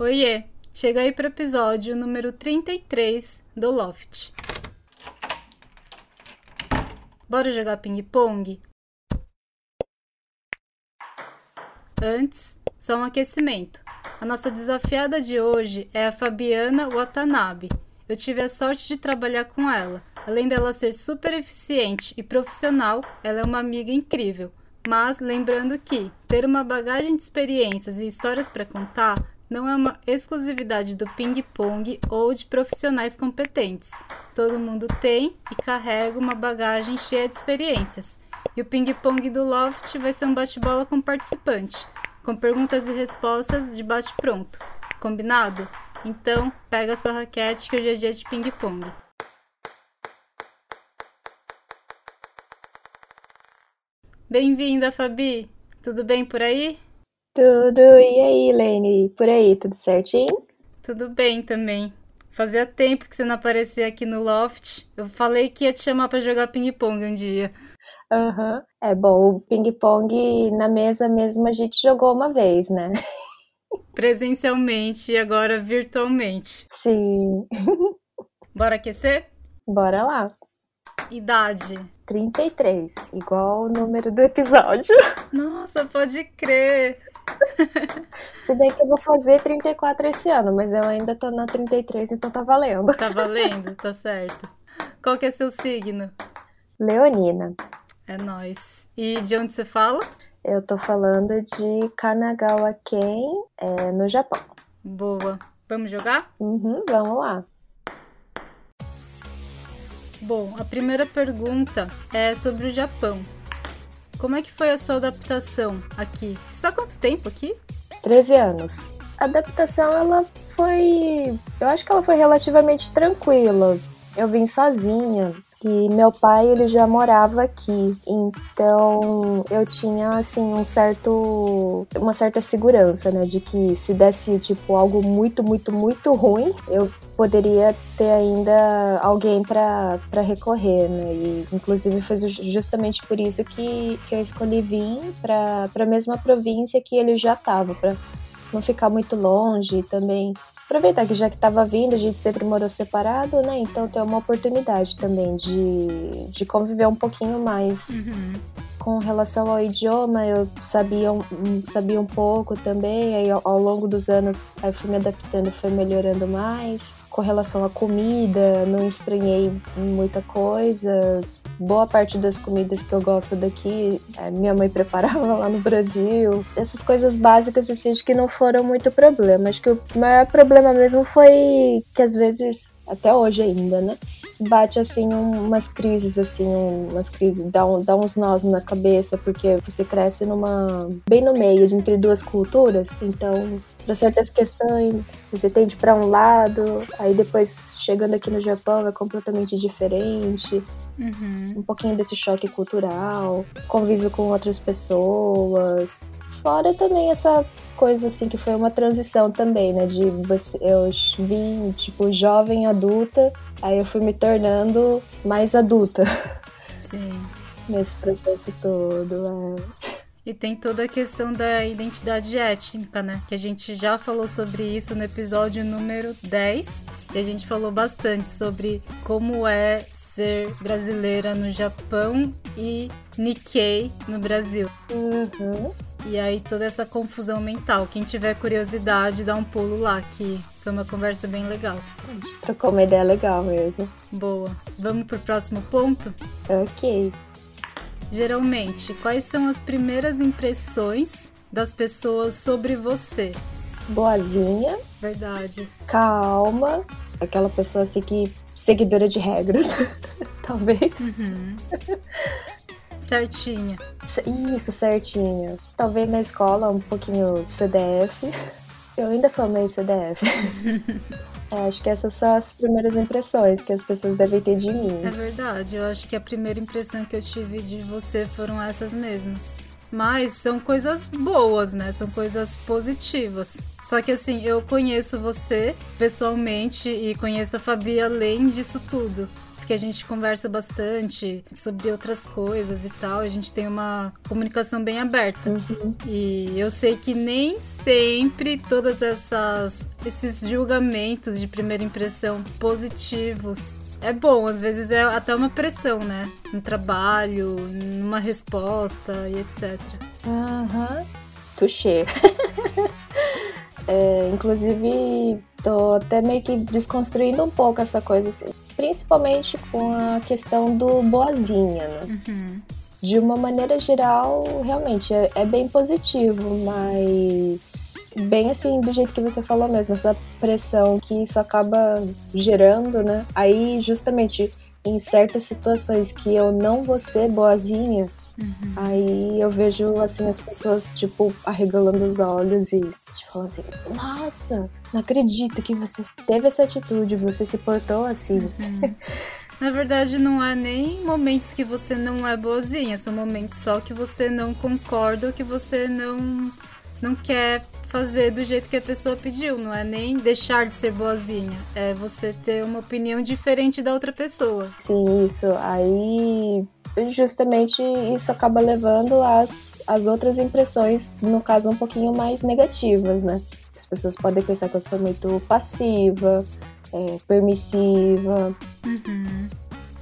Oiê! Chega aí para o episódio número 33 do Loft. Bora jogar ping-pong? Antes, só um aquecimento. A nossa desafiada de hoje é a Fabiana Watanabe. Eu tive a sorte de trabalhar com ela. Além dela ser super eficiente e profissional, ela é uma amiga incrível. Mas lembrando que ter uma bagagem de experiências e histórias para contar não é uma exclusividade do ping-pong ou de profissionais competentes. Todo mundo tem e carrega uma bagagem cheia de experiências. E o ping-pong do Loft vai ser um bate-bola com participante, com perguntas e respostas de bate-pronto. Combinado? Então, pega sua raquete que hoje é dia de ping-pong. Bem-vinda, Fabi! Tudo bem por aí? Tudo. E aí, Lene? Por aí, tudo certinho? Tudo bem também. Fazia tempo que você não aparecia aqui no Loft. Eu falei que ia te chamar para jogar ping-pong um dia. Aham. Uhum. É bom, o ping-pong na mesa mesmo a gente jogou uma vez, né? Presencialmente e agora virtualmente. Sim. Bora aquecer? Bora lá. Idade? 33, igual o número do episódio. Nossa, pode crer. Se bem que eu vou fazer 34 esse ano, mas eu ainda tô na 33, então tá valendo. Tá valendo, tá certo. Qual que é seu signo? Leonina. É nós. E de onde você fala? Eu tô falando de Kanagawa-ken, é, no Japão. Boa. Vamos jogar? Uhum, vamos lá. Bom, a primeira pergunta é sobre o Japão. Como é que foi a sua adaptação aqui? Você está quanto tempo aqui? 13 anos. A adaptação, ela foi. Eu acho que ela foi relativamente tranquila. Eu vim sozinha, e meu pai, ele já morava aqui, então eu tinha assim um certo uma certa segurança, né, de que se desse tipo algo muito, muito, muito ruim, eu poderia ter ainda alguém para recorrer, né? E inclusive foi justamente por isso que, que eu escolhi vir para a mesma província que ele já estava, para não ficar muito longe e também aproveitar que já que estava vindo, a gente sempre morou separado, né? Então ter uma oportunidade também de, de conviver um pouquinho mais. Uhum. Com relação ao idioma, eu sabia um, sabia um pouco também, aí ao, ao longo dos anos aí fui me adaptando, fui melhorando mais. Com relação à comida, não estranhei muita coisa, boa parte das comidas que eu gosto daqui, é, minha mãe preparava lá no Brasil. Essas coisas básicas, assim, acho que não foram muito problema. Acho que o maior problema mesmo foi que às vezes, até hoje ainda, né? Bate assim umas crises assim, umas crises, dá, um, dá uns nós na cabeça, porque você cresce numa bem no meio de entre duas culturas, então para certas questões você tende para um lado, aí depois chegando aqui no Japão é completamente diferente. Uhum. Um pouquinho desse choque cultural, convívio com outras pessoas. Fora também essa coisa assim que foi uma transição também, né? De você, eu vim, tipo, jovem adulta, aí eu fui me tornando mais adulta. Sim. Nesse processo todo. É. E tem toda a questão da identidade étnica, né? Que a gente já falou sobre isso no episódio número 10. E a gente falou bastante sobre como é ser brasileira no Japão e Nikkei no Brasil. Uhum. E aí toda essa confusão mental. Quem tiver curiosidade, dá um pulo lá, que foi uma conversa bem legal. Trocou uma ideia legal mesmo. Boa. Vamos pro próximo ponto? Ok. Geralmente, quais são as primeiras impressões das pessoas sobre você? Boazinha. Verdade. Calma. Aquela pessoa assim que. seguidora de regras. Talvez. Uhum. Certinha. Isso, certinha. Talvez na escola um pouquinho CDF. Eu ainda sou meio CDF. É, acho que essas são as primeiras impressões que as pessoas devem ter de mim. É verdade, eu acho que a primeira impressão que eu tive de você foram essas mesmas. Mas são coisas boas, né? São coisas positivas. Só que assim, eu conheço você pessoalmente e conheço a Fabi além disso tudo porque a gente conversa bastante sobre outras coisas e tal. A gente tem uma comunicação bem aberta. Uhum. E eu sei que nem sempre todas essas esses julgamentos de primeira impressão positivos é bom, às vezes é até uma pressão, né? No trabalho, numa resposta e etc. Aham. Uhum. Touché. é, inclusive, tô até meio que desconstruindo um pouco essa coisa, assim, principalmente com a questão do boazinha, né? Uhum de uma maneira geral, realmente é, é, bem positivo, mas bem assim, do jeito que você falou mesmo, essa pressão que isso acaba gerando, né? Aí, justamente em certas situações que eu não vou ser boazinha, uhum. aí eu vejo assim as pessoas, tipo, arregalando os olhos e tipo, falando assim, nossa, não acredito que você teve essa atitude, você se portou assim. Uhum. Na verdade, não é nem momentos que você não é boazinha, são momentos só que você não concorda ou que você não, não quer fazer do jeito que a pessoa pediu. Não é nem deixar de ser boazinha, é você ter uma opinião diferente da outra pessoa. Sim, isso. Aí justamente isso acaba levando às, às outras impressões, no caso, um pouquinho mais negativas, né? As pessoas podem pensar que eu sou muito passiva, é, permissiva. Uhum.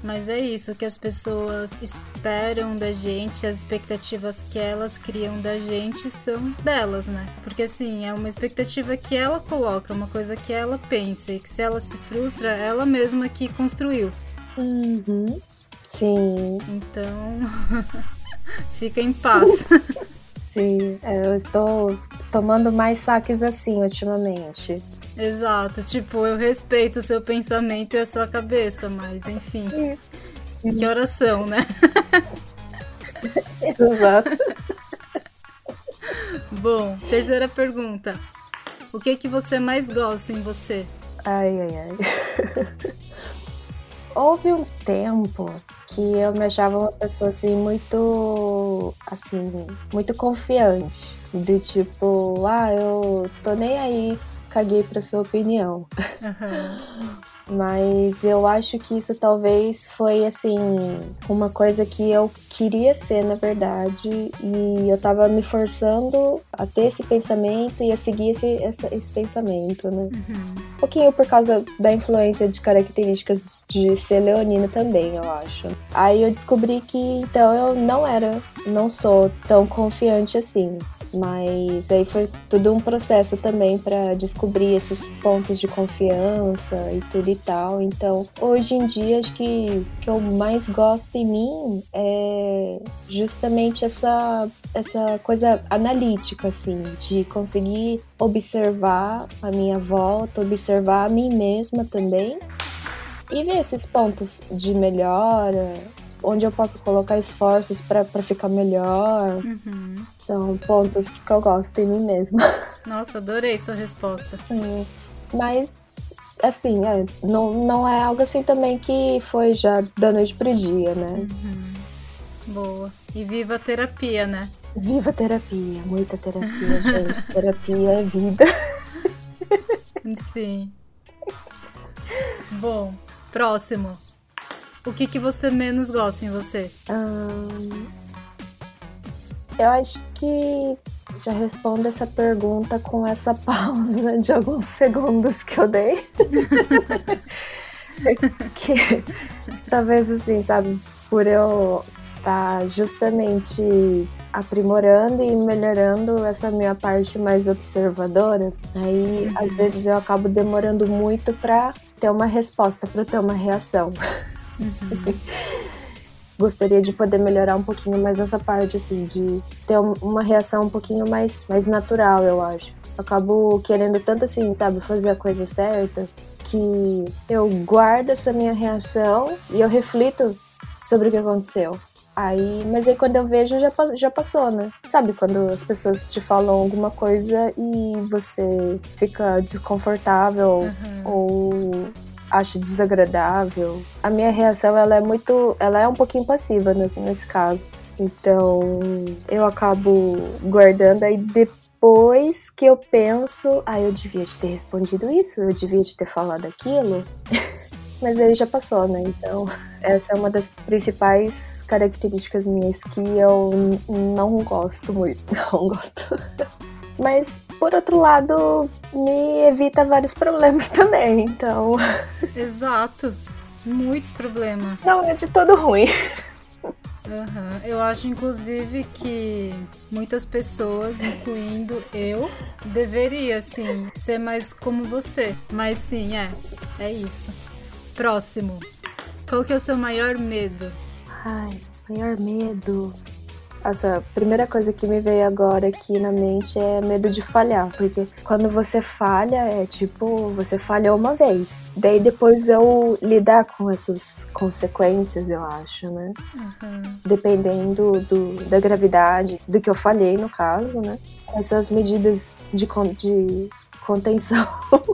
Mas é isso que as pessoas esperam da gente, as expectativas que elas criam da gente são delas, né? Porque assim, é uma expectativa que ela coloca, uma coisa que ela pensa, e que se ela se frustra, ela mesma que construiu. Uhum. Sim. Então, fica em paz. Sim, é, eu estou tomando mais saques assim ultimamente. Exato, tipo, eu respeito o seu pensamento e a sua cabeça, mas enfim. Isso. Que oração, né? Exato. Bom, terceira pergunta. O que que você mais gosta em você? Ai, ai, ai. Houve um tempo que eu me achava uma pessoa assim muito assim, muito confiante, do tipo, ah, eu tô nem aí caguei pra sua opinião. Uhum. Mas eu acho que isso talvez foi assim, uma coisa que eu queria ser, na verdade, e eu tava me forçando a ter esse pensamento e a seguir esse, esse, esse pensamento, né? Uhum. Um pouquinho por causa da influência de características de ser leonina também, eu acho. Aí eu descobri que então eu não era, não sou tão confiante assim. Mas aí foi tudo um processo também para descobrir esses pontos de confiança e tudo e tal. Então, hoje em dia, acho que o que eu mais gosto em mim é justamente essa, essa coisa analítica, assim, de conseguir observar a minha volta, observar a mim mesma também e ver esses pontos de melhora, onde eu posso colocar esforços para ficar melhor. Uhum. São pontos que eu gosto em mim mesma. Nossa, adorei sua resposta. Sim. Mas, assim, é, não, não é algo assim também que foi já da noite pro dia, né? Uhum. Boa. E viva a terapia, né? Viva a terapia, muita terapia, gente. terapia é vida. Sim. Bom, próximo. O que, que você menos gosta em você? Hum, eu acho que já respondo essa pergunta com essa pausa de alguns segundos que eu dei. que talvez assim, sabe, por eu estar tá justamente aprimorando e melhorando essa minha parte mais observadora, aí uhum. às vezes eu acabo demorando muito para ter uma resposta, para ter uma reação. Uhum. Gostaria de poder melhorar um pouquinho mais nessa parte, assim, de ter uma reação um pouquinho mais, mais natural, eu acho. Eu acabo querendo tanto, assim, sabe, fazer a coisa certa, que eu guardo essa minha reação e eu reflito sobre o que aconteceu. Aí, mas aí quando eu vejo já, já passou, né? Sabe quando as pessoas te falam alguma coisa e você fica desconfortável uhum. ou acho desagradável. A minha reação ela é muito, ela é um pouquinho passiva nesse, nesse caso. Então eu acabo guardando aí depois que eu penso, ah, eu devia ter respondido isso, eu devia ter falado aquilo. mas aí já passou, né? Então, essa é uma das principais características minhas que eu não gosto muito. Não gosto. Mas, por outro lado, me evita vários problemas também, então. Exato. Muitos problemas. Não é de todo ruim. Uhum. Eu acho, inclusive, que muitas pessoas, incluindo eu, deveria, assim, ser mais como você. Mas sim, é. É isso. Próximo. Qual que é o seu maior medo? Ai, maior medo. Essa primeira coisa que me veio agora aqui na mente é medo de falhar, porque quando você falha é tipo, você falhou uma vez. Daí depois eu lidar com essas consequências, eu acho, né? Uhum. Dependendo do, da gravidade do que eu falhei, no caso, né? Essas medidas de, de contenção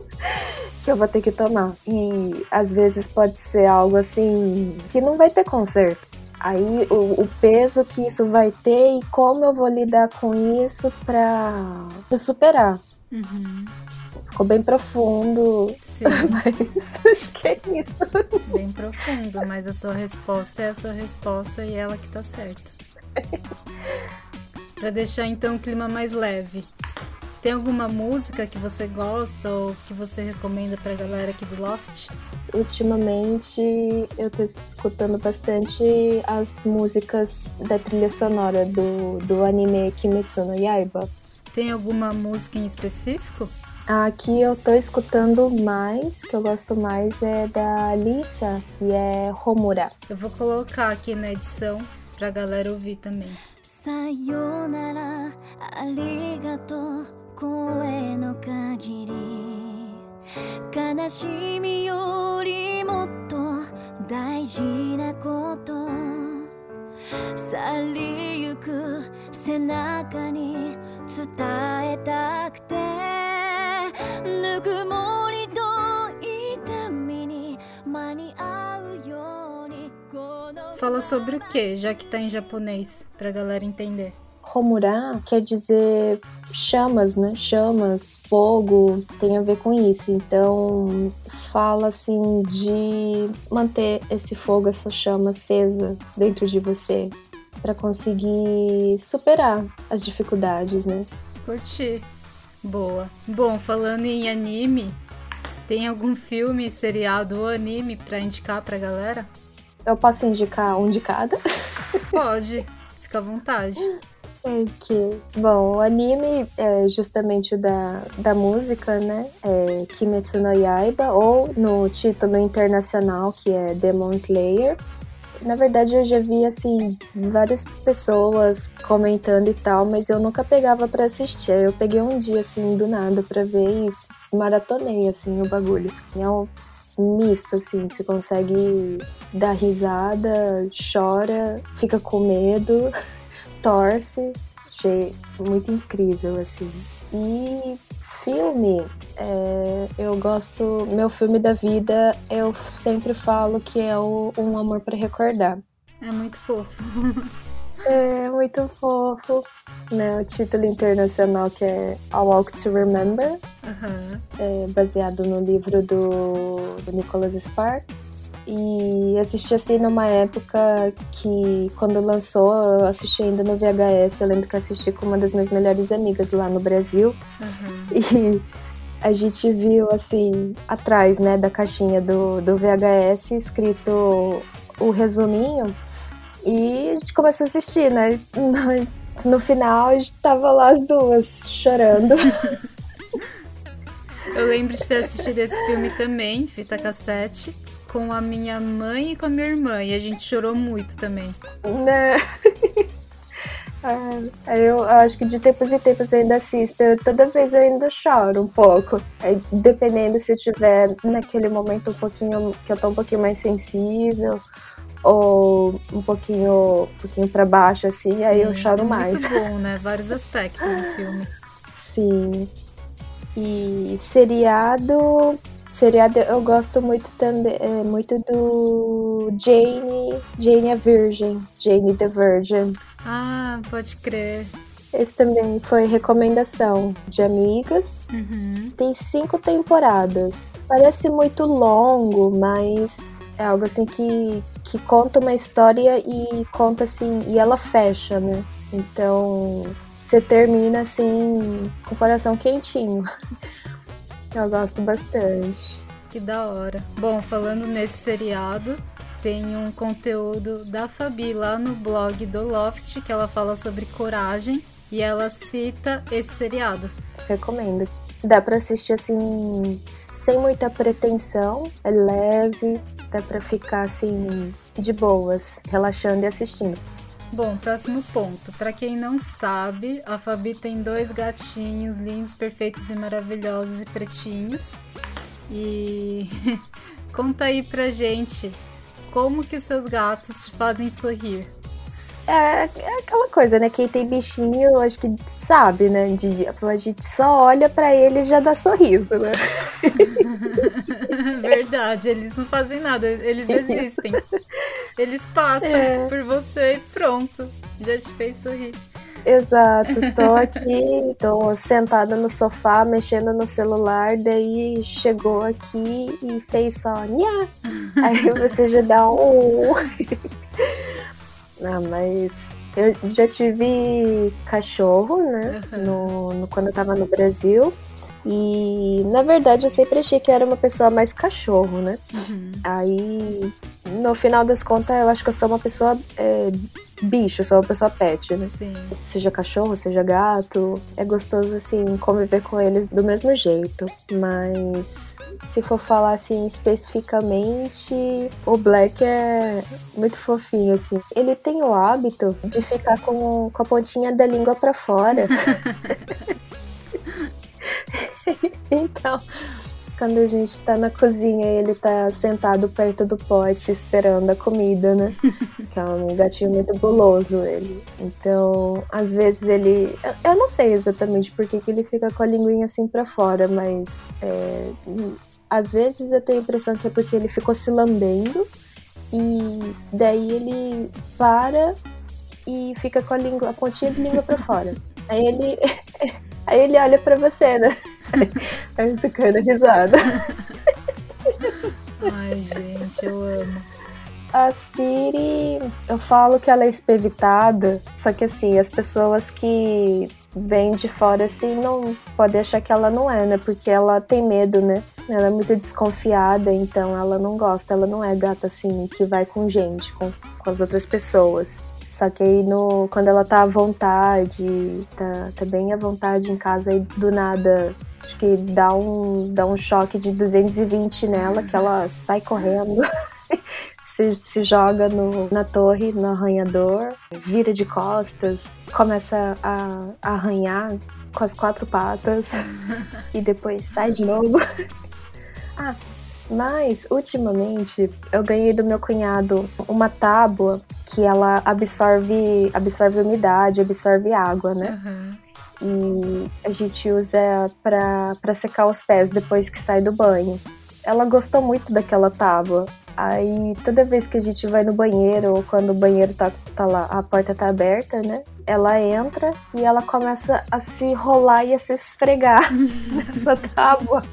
que eu vou ter que tomar. E às vezes pode ser algo assim que não vai ter conserto. Aí o, o, peso que isso vai ter e como eu vou lidar com isso pra superar. Uhum. Ficou bem profundo. Sim. Mas acho que é isso. Bem profundo, mas a sua resposta é a sua resposta e ela que tá certa. pra deixar então o clima mais leve. Tem alguma música que você gosta ou que você recomenda pra galera aqui do Loft? ultimamente eu tô escutando bastante as músicas da trilha sonora do, do anime Kimetsu no Yaiba. Tem alguma música em específico? Aqui eu tô escutando mais, que eu gosto mais é da Lisa e é Homura. Eu vou colocar aqui na edição pra galera ouvir também. Sayonara, arigato, koe no kagiri. 悲しみよりもっと大事なこと去りゆく背中に伝えたくてぬくもりと痛みに間に合うように Fala sobre o que, já que tá em japonês, pra galera entender. Homura quer dizer chamas, né? Chamas, fogo, tem a ver com isso. Então, fala assim de manter esse fogo, essa chama acesa dentro de você para conseguir superar as dificuldades, né? Curti. Boa. Bom, falando em anime, tem algum filme, seriado ou anime para indicar pra galera? Eu posso indicar um de cada? Pode, fica à vontade. Que, bom, o anime é justamente o da, da música, né? É Kimetsu no Yaiba, ou no título internacional, que é Demon Slayer. Na verdade, eu já vi, assim, várias pessoas comentando e tal, mas eu nunca pegava para assistir. Eu peguei um dia, assim, do nada para ver e maratonei, assim, o bagulho. É um misto, assim, você consegue dar risada, chora, fica com medo. torce. Achei muito incrível, assim. E filme, é, eu gosto. Meu filme da vida, eu sempre falo que é o Um Amor para Recordar. É muito fofo. é muito fofo. Né, o título internacional que é A Walk to Remember, uhum. é baseado no livro do, do Nicholas Spark. E assisti assim numa época que, quando lançou, eu assisti ainda no VHS. Eu lembro que assisti com uma das minhas melhores amigas lá no Brasil. Uhum. E a gente viu, assim, atrás, né, da caixinha do, do VHS, escrito o resuminho. E a gente começou a assistir, né? No, no final, a gente tava lá as duas chorando. Eu lembro de ter assistido esse filme também, fita cassete com a minha mãe e com a minha irmã. E a gente chorou muito também. Né? Ah, eu acho que de tempos em tempos eu ainda assisto. Eu, toda vez eu ainda choro um pouco. Aí, dependendo se eu tiver naquele momento um pouquinho que eu tô um pouquinho mais sensível ou um pouquinho, um pouquinho para baixo assim, Sim, aí eu choro é mais. Muito bom, né? Vários aspectos do filme. Sim. E seriado, seriado eu gosto muito também, é, muito do Jane, Jane a Virgin, Jane the Virgin. Ah, pode crer. Esse também foi recomendação de amigas. Uhum. Tem cinco temporadas. Parece muito longo, mas é algo assim que, que conta uma história e conta assim, e ela fecha, né? Então você termina assim com o coração quentinho. Eu gosto bastante. Que da hora. Bom, falando nesse seriado, tem um conteúdo da Fabi lá no blog do Loft que ela fala sobre coragem e ela cita esse seriado. Recomendo. Dá pra assistir assim, sem muita pretensão, é leve, dá pra ficar assim, de boas, relaxando e assistindo. Bom, próximo ponto. Para quem não sabe, a Fabi tem dois gatinhos lindos, perfeitos e maravilhosos e pretinhos. E conta aí pra gente como que os seus gatos te fazem sorrir. É, é aquela coisa, né? Quem tem bichinho, acho que sabe, né? De, a gente só olha para eles e já dá sorriso, né? Verdade, eles não fazem nada, eles existem. Eles passam é. por você e pronto, já te fez sorrir. Exato, tô aqui, tô sentada no sofá, mexendo no celular, daí chegou aqui e fez só nha. Aí você já dá um. ah, mas eu já tive cachorro, né? No, no, quando eu tava no Brasil. E na verdade eu sempre achei que eu era uma pessoa mais cachorro, né? Uhum. Aí no final das contas eu acho que eu sou uma pessoa é, bicho, eu sou uma pessoa pet, né? Sim. Seja cachorro, seja gato. É gostoso, assim, conviver com eles do mesmo jeito. Mas se for falar assim especificamente, o Black é muito fofinho, assim. Ele tem o hábito de ficar com, com a pontinha da língua para fora. então, quando a gente tá na cozinha e ele tá sentado perto do pote esperando a comida, né? que é um gatinho muito guloso ele. Então, às vezes ele. Eu não sei exatamente por que, que ele fica com a linguinha assim para fora, mas. É... Às vezes eu tenho a impressão que é porque ele ficou se lambendo e daí ele para e fica com a língua, a pontinha de língua para fora. Aí ele. Aí ele olha para você, né? Aí você cai na risada. Ai, gente, eu amo. A Siri, eu falo que ela é espevitada, só que assim, as pessoas que vêm de fora assim não podem achar que ela não é, né? Porque ela tem medo, né? Ela é muito desconfiada, então ela não gosta, ela não é gata assim que vai com gente, com, com as outras pessoas. Só que aí no, quando ela tá à vontade, tá, tá bem à vontade em casa, aí do nada acho que dá um, dá um choque de 220 nela, que ela sai correndo. se, se joga no, na torre, no arranhador, vira de costas, começa a, a arranhar com as quatro patas e depois sai de novo. ah, mas ultimamente eu ganhei do meu cunhado uma tábua que ela absorve, absorve umidade, absorve água, né? Uhum. E a gente usa para secar os pés depois que sai do banho. Ela gostou muito daquela tábua. Aí toda vez que a gente vai no banheiro ou quando o banheiro tá, tá lá, a porta tá aberta, né? Ela entra e ela começa a se rolar e a se esfregar nessa tábua.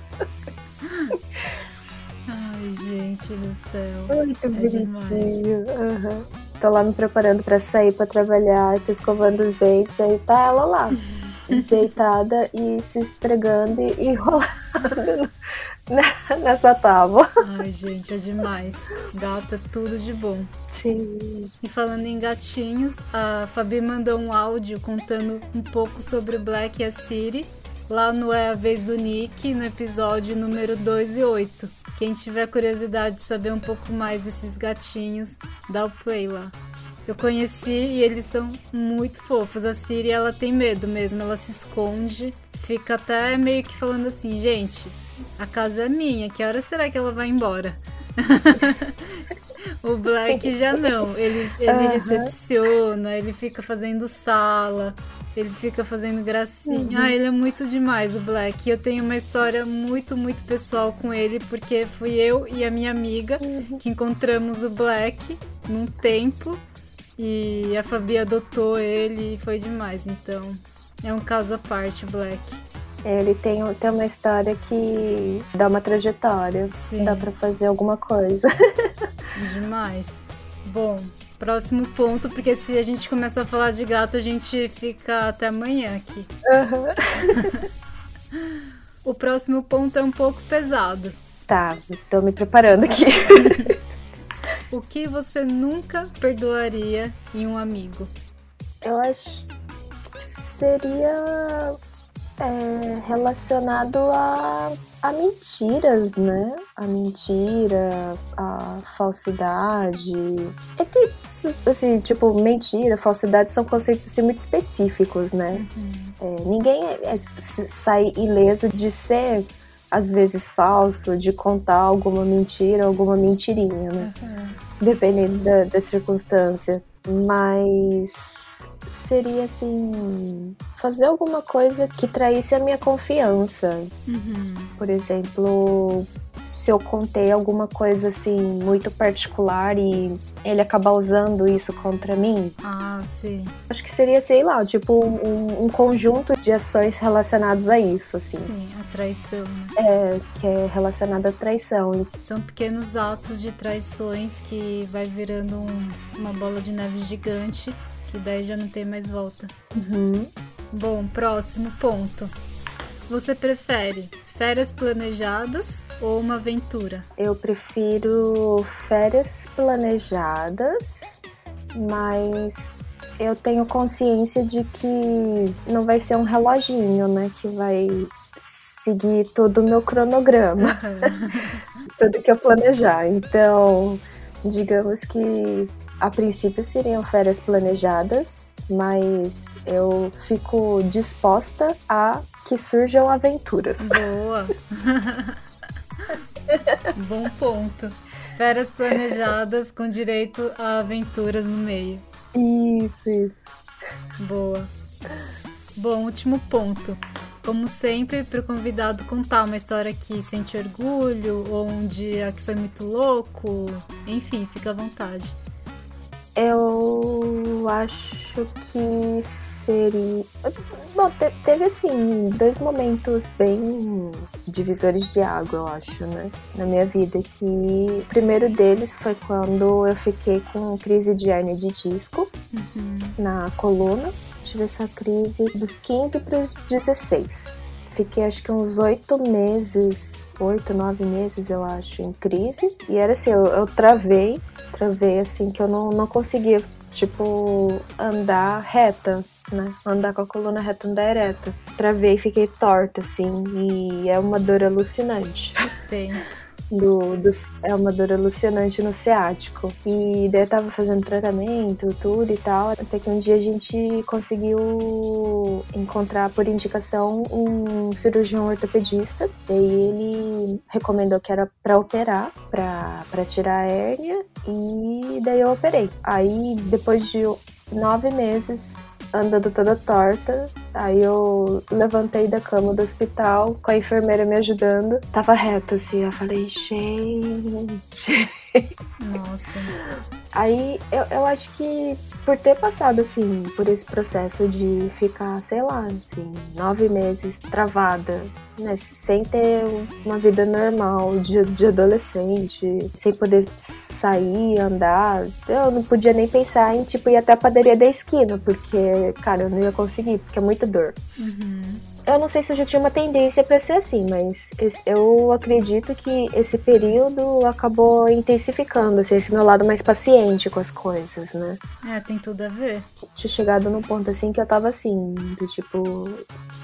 Ai, gente do céu. Muito é bonitinho. Uhum. Tô lá me preparando para sair para trabalhar, tô escovando os dentes, aí tá ela lá. deitada e se esfregando e enrolando nessa tábua. Ai, gente, é demais. Gato é tudo de bom. Sim. E falando em gatinhos, a Fabi mandou um áudio contando um pouco sobre o Black e a City. Lá no É a Vez do Nick, no episódio número 2 e 8. Quem tiver curiosidade de saber um pouco mais desses gatinhos, dá o play lá. Eu conheci e eles são muito fofos. A Siri, ela tem medo mesmo, ela se esconde, fica até meio que falando assim, gente, a casa é minha, que hora será que ela vai embora? o Black já não, ele, ele uhum. recepciona, ele fica fazendo sala, ele fica fazendo gracinha. Uhum. Ah, ele é muito demais, o Black. Eu tenho uma história muito, muito pessoal com ele, porque fui eu e a minha amiga uhum. que encontramos o Black num tempo e a Fabi adotou ele e foi demais. Então, É um caso à parte, Black. Ele tem, tem uma história que dá uma trajetória. Sim. Dá pra fazer alguma coisa. Demais. Bom, próximo ponto, porque se a gente começa a falar de gato, a gente fica até amanhã aqui. o próximo ponto é um pouco pesado. Tá, tô me preparando aqui. o que você nunca perdoaria em um amigo? Eu acho que seria é, relacionado a, a mentiras, né? A mentira, a falsidade. É que, assim, tipo, mentira, falsidade são conceitos assim, muito específicos, né? Uhum. É, ninguém é, sai ileso de ser, às vezes, falso, de contar alguma mentira, alguma mentirinha, né? Uhum. Dependendo da, da circunstância. Mas seria assim fazer alguma coisa que traísse a minha confiança. Uhum. Por exemplo, se eu contei alguma coisa assim muito particular e ele acabar usando isso contra mim. Ah, sim. Acho que seria, sei lá, tipo um, um conjunto de ações relacionadas a isso, assim. Sim, a traição. Né? É, que é relacionada à traição. São pequenos atos de traições que vai virando um, uma bola de neve gigante que daí já não tem mais volta. Uhum. Bom, próximo ponto. Você prefere férias planejadas ou uma aventura? Eu prefiro férias planejadas, mas eu tenho consciência de que não vai ser um reloginho, né? Que vai seguir todo o meu cronograma. Tudo que eu planejar. Então, digamos que a princípio seriam férias planejadas, mas eu fico disposta a que surjam aventuras. Boa! Bom ponto. Férias planejadas com direito a aventuras no meio. Isso, isso. Boa. Bom, último ponto. Como sempre, para o convidado contar uma história que sente orgulho ou um dia que foi muito louco, enfim, fica à vontade. Eu acho que seria. Bom, teve assim, dois momentos bem divisores de água, eu acho, né? Na minha vida. Que o primeiro deles foi quando eu fiquei com crise de hernia de disco uhum. na coluna. Tive essa crise dos 15 para os 16. Fiquei acho que uns oito meses, oito, nove meses, eu acho, em crise. E era assim, eu, eu travei ver assim que eu não, não conseguia, tipo, andar reta, né? Andar com a coluna reta, andar ereta. Travei e fiquei torta, assim, e é uma dor alucinante. Tenso do, do, é uma dor alucinante no ciático. E daí eu tava fazendo tratamento, tudo e tal, até que um dia a gente conseguiu encontrar por indicação um cirurgião ortopedista. Daí ele recomendou que era para operar, para tirar a hérnia, e daí eu operei. Aí depois de nove meses andando toda torta. Aí eu levantei da cama do hospital com a enfermeira me ajudando. Tava reta assim. Eu falei, gente. Nossa. Aí eu, eu acho que por ter passado assim por esse processo de ficar, sei lá, assim, nove meses travada, né, sem ter uma vida normal de, de adolescente, sem poder sair, andar, eu não podia nem pensar em tipo ir até a padaria da esquina, porque, cara, eu não ia conseguir, porque é muita dor. Uhum. Eu não sei se eu já tinha uma tendência para ser assim, mas esse, eu acredito que esse período acabou intensificando, assim, esse meu lado mais paciente com as coisas, né? É, tem tudo a ver. Tinha chegado num ponto assim que eu tava assim, do tipo,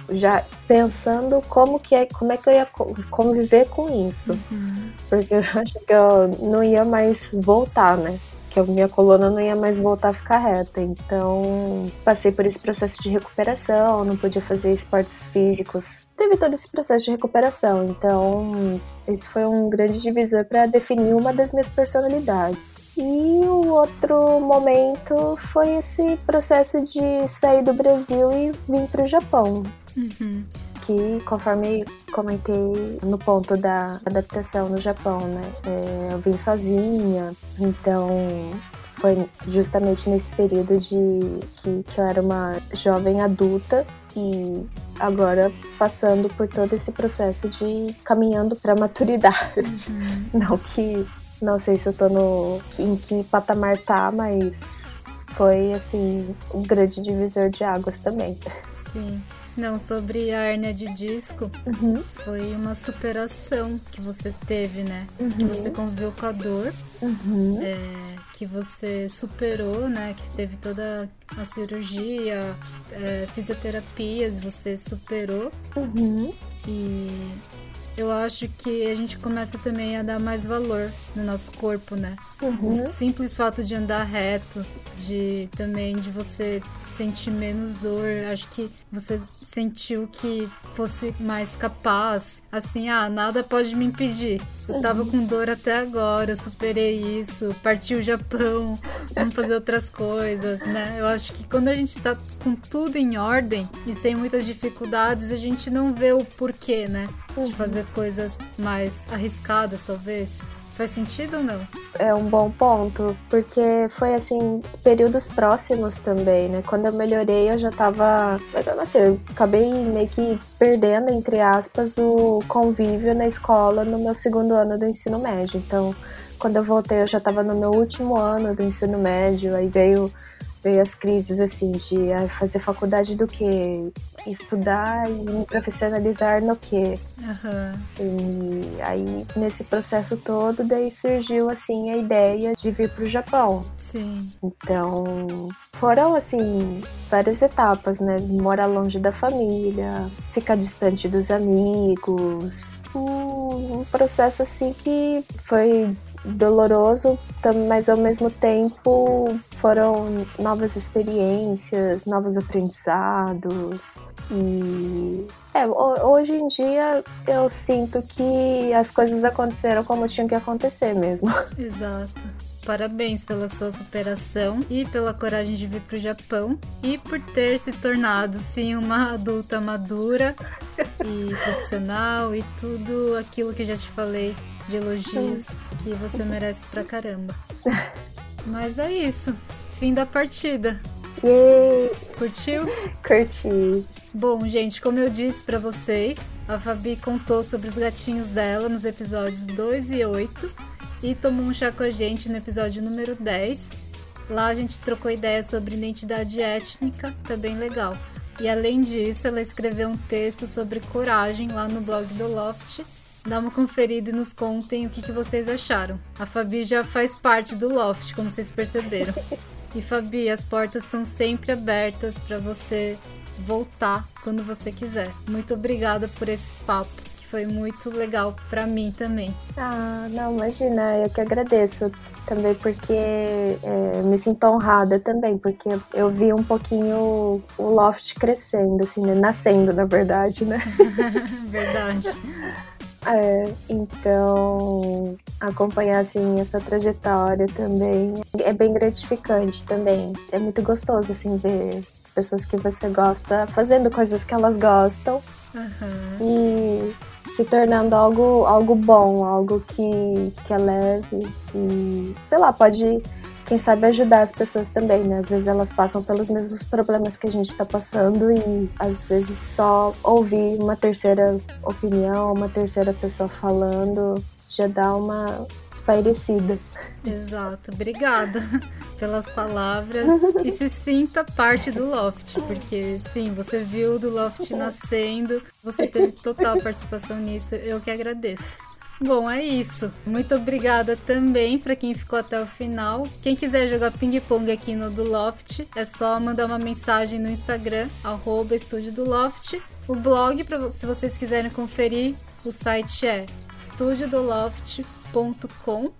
já pensando como que é, como é que eu ia conviver com isso. Uhum. Porque eu acho que eu não ia mais voltar, né? Que a minha coluna não ia mais voltar a ficar reta. Então, passei por esse processo de recuperação, não podia fazer esportes físicos. Teve todo esse processo de recuperação. Então, esse foi um grande divisor para definir uma das minhas personalidades. E o outro momento foi esse processo de sair do Brasil e vir para o Japão. Uhum que, conforme comentei no ponto da adaptação no Japão, né? É, eu vim sozinha, então foi justamente nesse período de que, que eu era uma jovem adulta e agora passando por todo esse processo de caminhando para maturidade. Uhum. Não que não sei se eu tô no em que patamar tá, mas foi assim um grande divisor de águas também. Sim. Não, sobre a hérnia de disco, uhum. foi uma superação que você teve, né? Uhum. Que você conviveu com a dor, uhum. é, que você superou, né? Que teve toda a cirurgia, é, fisioterapias, você superou. Uhum. E eu acho que a gente começa também a dar mais valor no nosso corpo, né? Uhum. O simples fato de andar reto, de também de você sentir menos dor, acho que você sentiu que fosse mais capaz, assim, ah, nada pode me impedir. Eu tava com dor até agora, superei isso, parti o Japão, vamos fazer outras coisas, né? Eu acho que quando a gente tá com tudo em ordem e sem muitas dificuldades, a gente não vê o porquê, né? De uhum. fazer coisas mais arriscadas, talvez. Faz sentido ou não? É um bom ponto, porque foi assim, períodos próximos também, né? Quando eu melhorei, eu já tava. Assim, eu acabei meio que perdendo, entre aspas, o convívio na escola no meu segundo ano do ensino médio. Então, quando eu voltei, eu já tava no meu último ano do ensino médio, aí veio veio as crises assim de ah, fazer faculdade do que estudar e me profissionalizar no que uhum. e aí nesse processo todo daí surgiu assim a ideia de vir para o Japão. Sim. Então foram assim várias etapas né? Morar longe da família ficar distante dos amigos. Um, um processo assim que foi doloroso, mas ao mesmo tempo foram novas experiências, novos aprendizados. E é, hoje em dia eu sinto que as coisas aconteceram como tinham que acontecer mesmo. Exato. Parabéns pela sua superação e pela coragem de vir para o Japão e por ter se tornado, sim, uma adulta madura e profissional e tudo aquilo que já te falei de elogios que você merece pra caramba. Mas é isso. Fim da partida. Yay. Curtiu? Curti. Bom, gente, como eu disse para vocês, a Fabi contou sobre os gatinhos dela nos episódios 2 e 8 e tomou um chá com a gente no episódio número 10. Lá a gente trocou ideias sobre identidade étnica, tá bem legal. E além disso, ela escreveu um texto sobre coragem lá no blog do Loft Dá uma conferida e nos contem o que, que vocês acharam. A Fabi já faz parte do Loft, como vocês perceberam. E Fabi, as portas estão sempre abertas para você voltar quando você quiser. Muito obrigada por esse papo, que foi muito legal para mim também. Ah, não, imagina, eu que agradeço também porque é, me sinto honrada também, porque eu vi um pouquinho o Loft crescendo, assim, né? nascendo, na verdade, né? verdade. É, então acompanhar assim essa trajetória também é bem gratificante também. É muito gostoso assim ver as pessoas que você gosta fazendo coisas que elas gostam uhum. e se tornando algo algo bom, algo que que é leve e sei lá pode quem sabe ajudar as pessoas também, né? Às vezes elas passam pelos mesmos problemas que a gente tá passando e às vezes só ouvir uma terceira opinião, uma terceira pessoa falando já dá uma espairecida. Exato, obrigada pelas palavras e se sinta parte do Loft, porque sim, você viu do Loft nascendo, você teve total participação nisso, eu que agradeço. Bom, é isso. Muito obrigada também para quem ficou até o final. Quem quiser jogar ping-pong aqui no do Loft, é só mandar uma mensagem no Instagram, arroba Estúdio do Loft. O blog, pra, se vocês quiserem conferir, o site é estudiodoloft.com.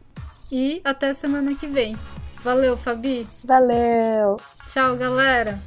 E até semana que vem. Valeu, Fabi. Valeu. Tchau, galera.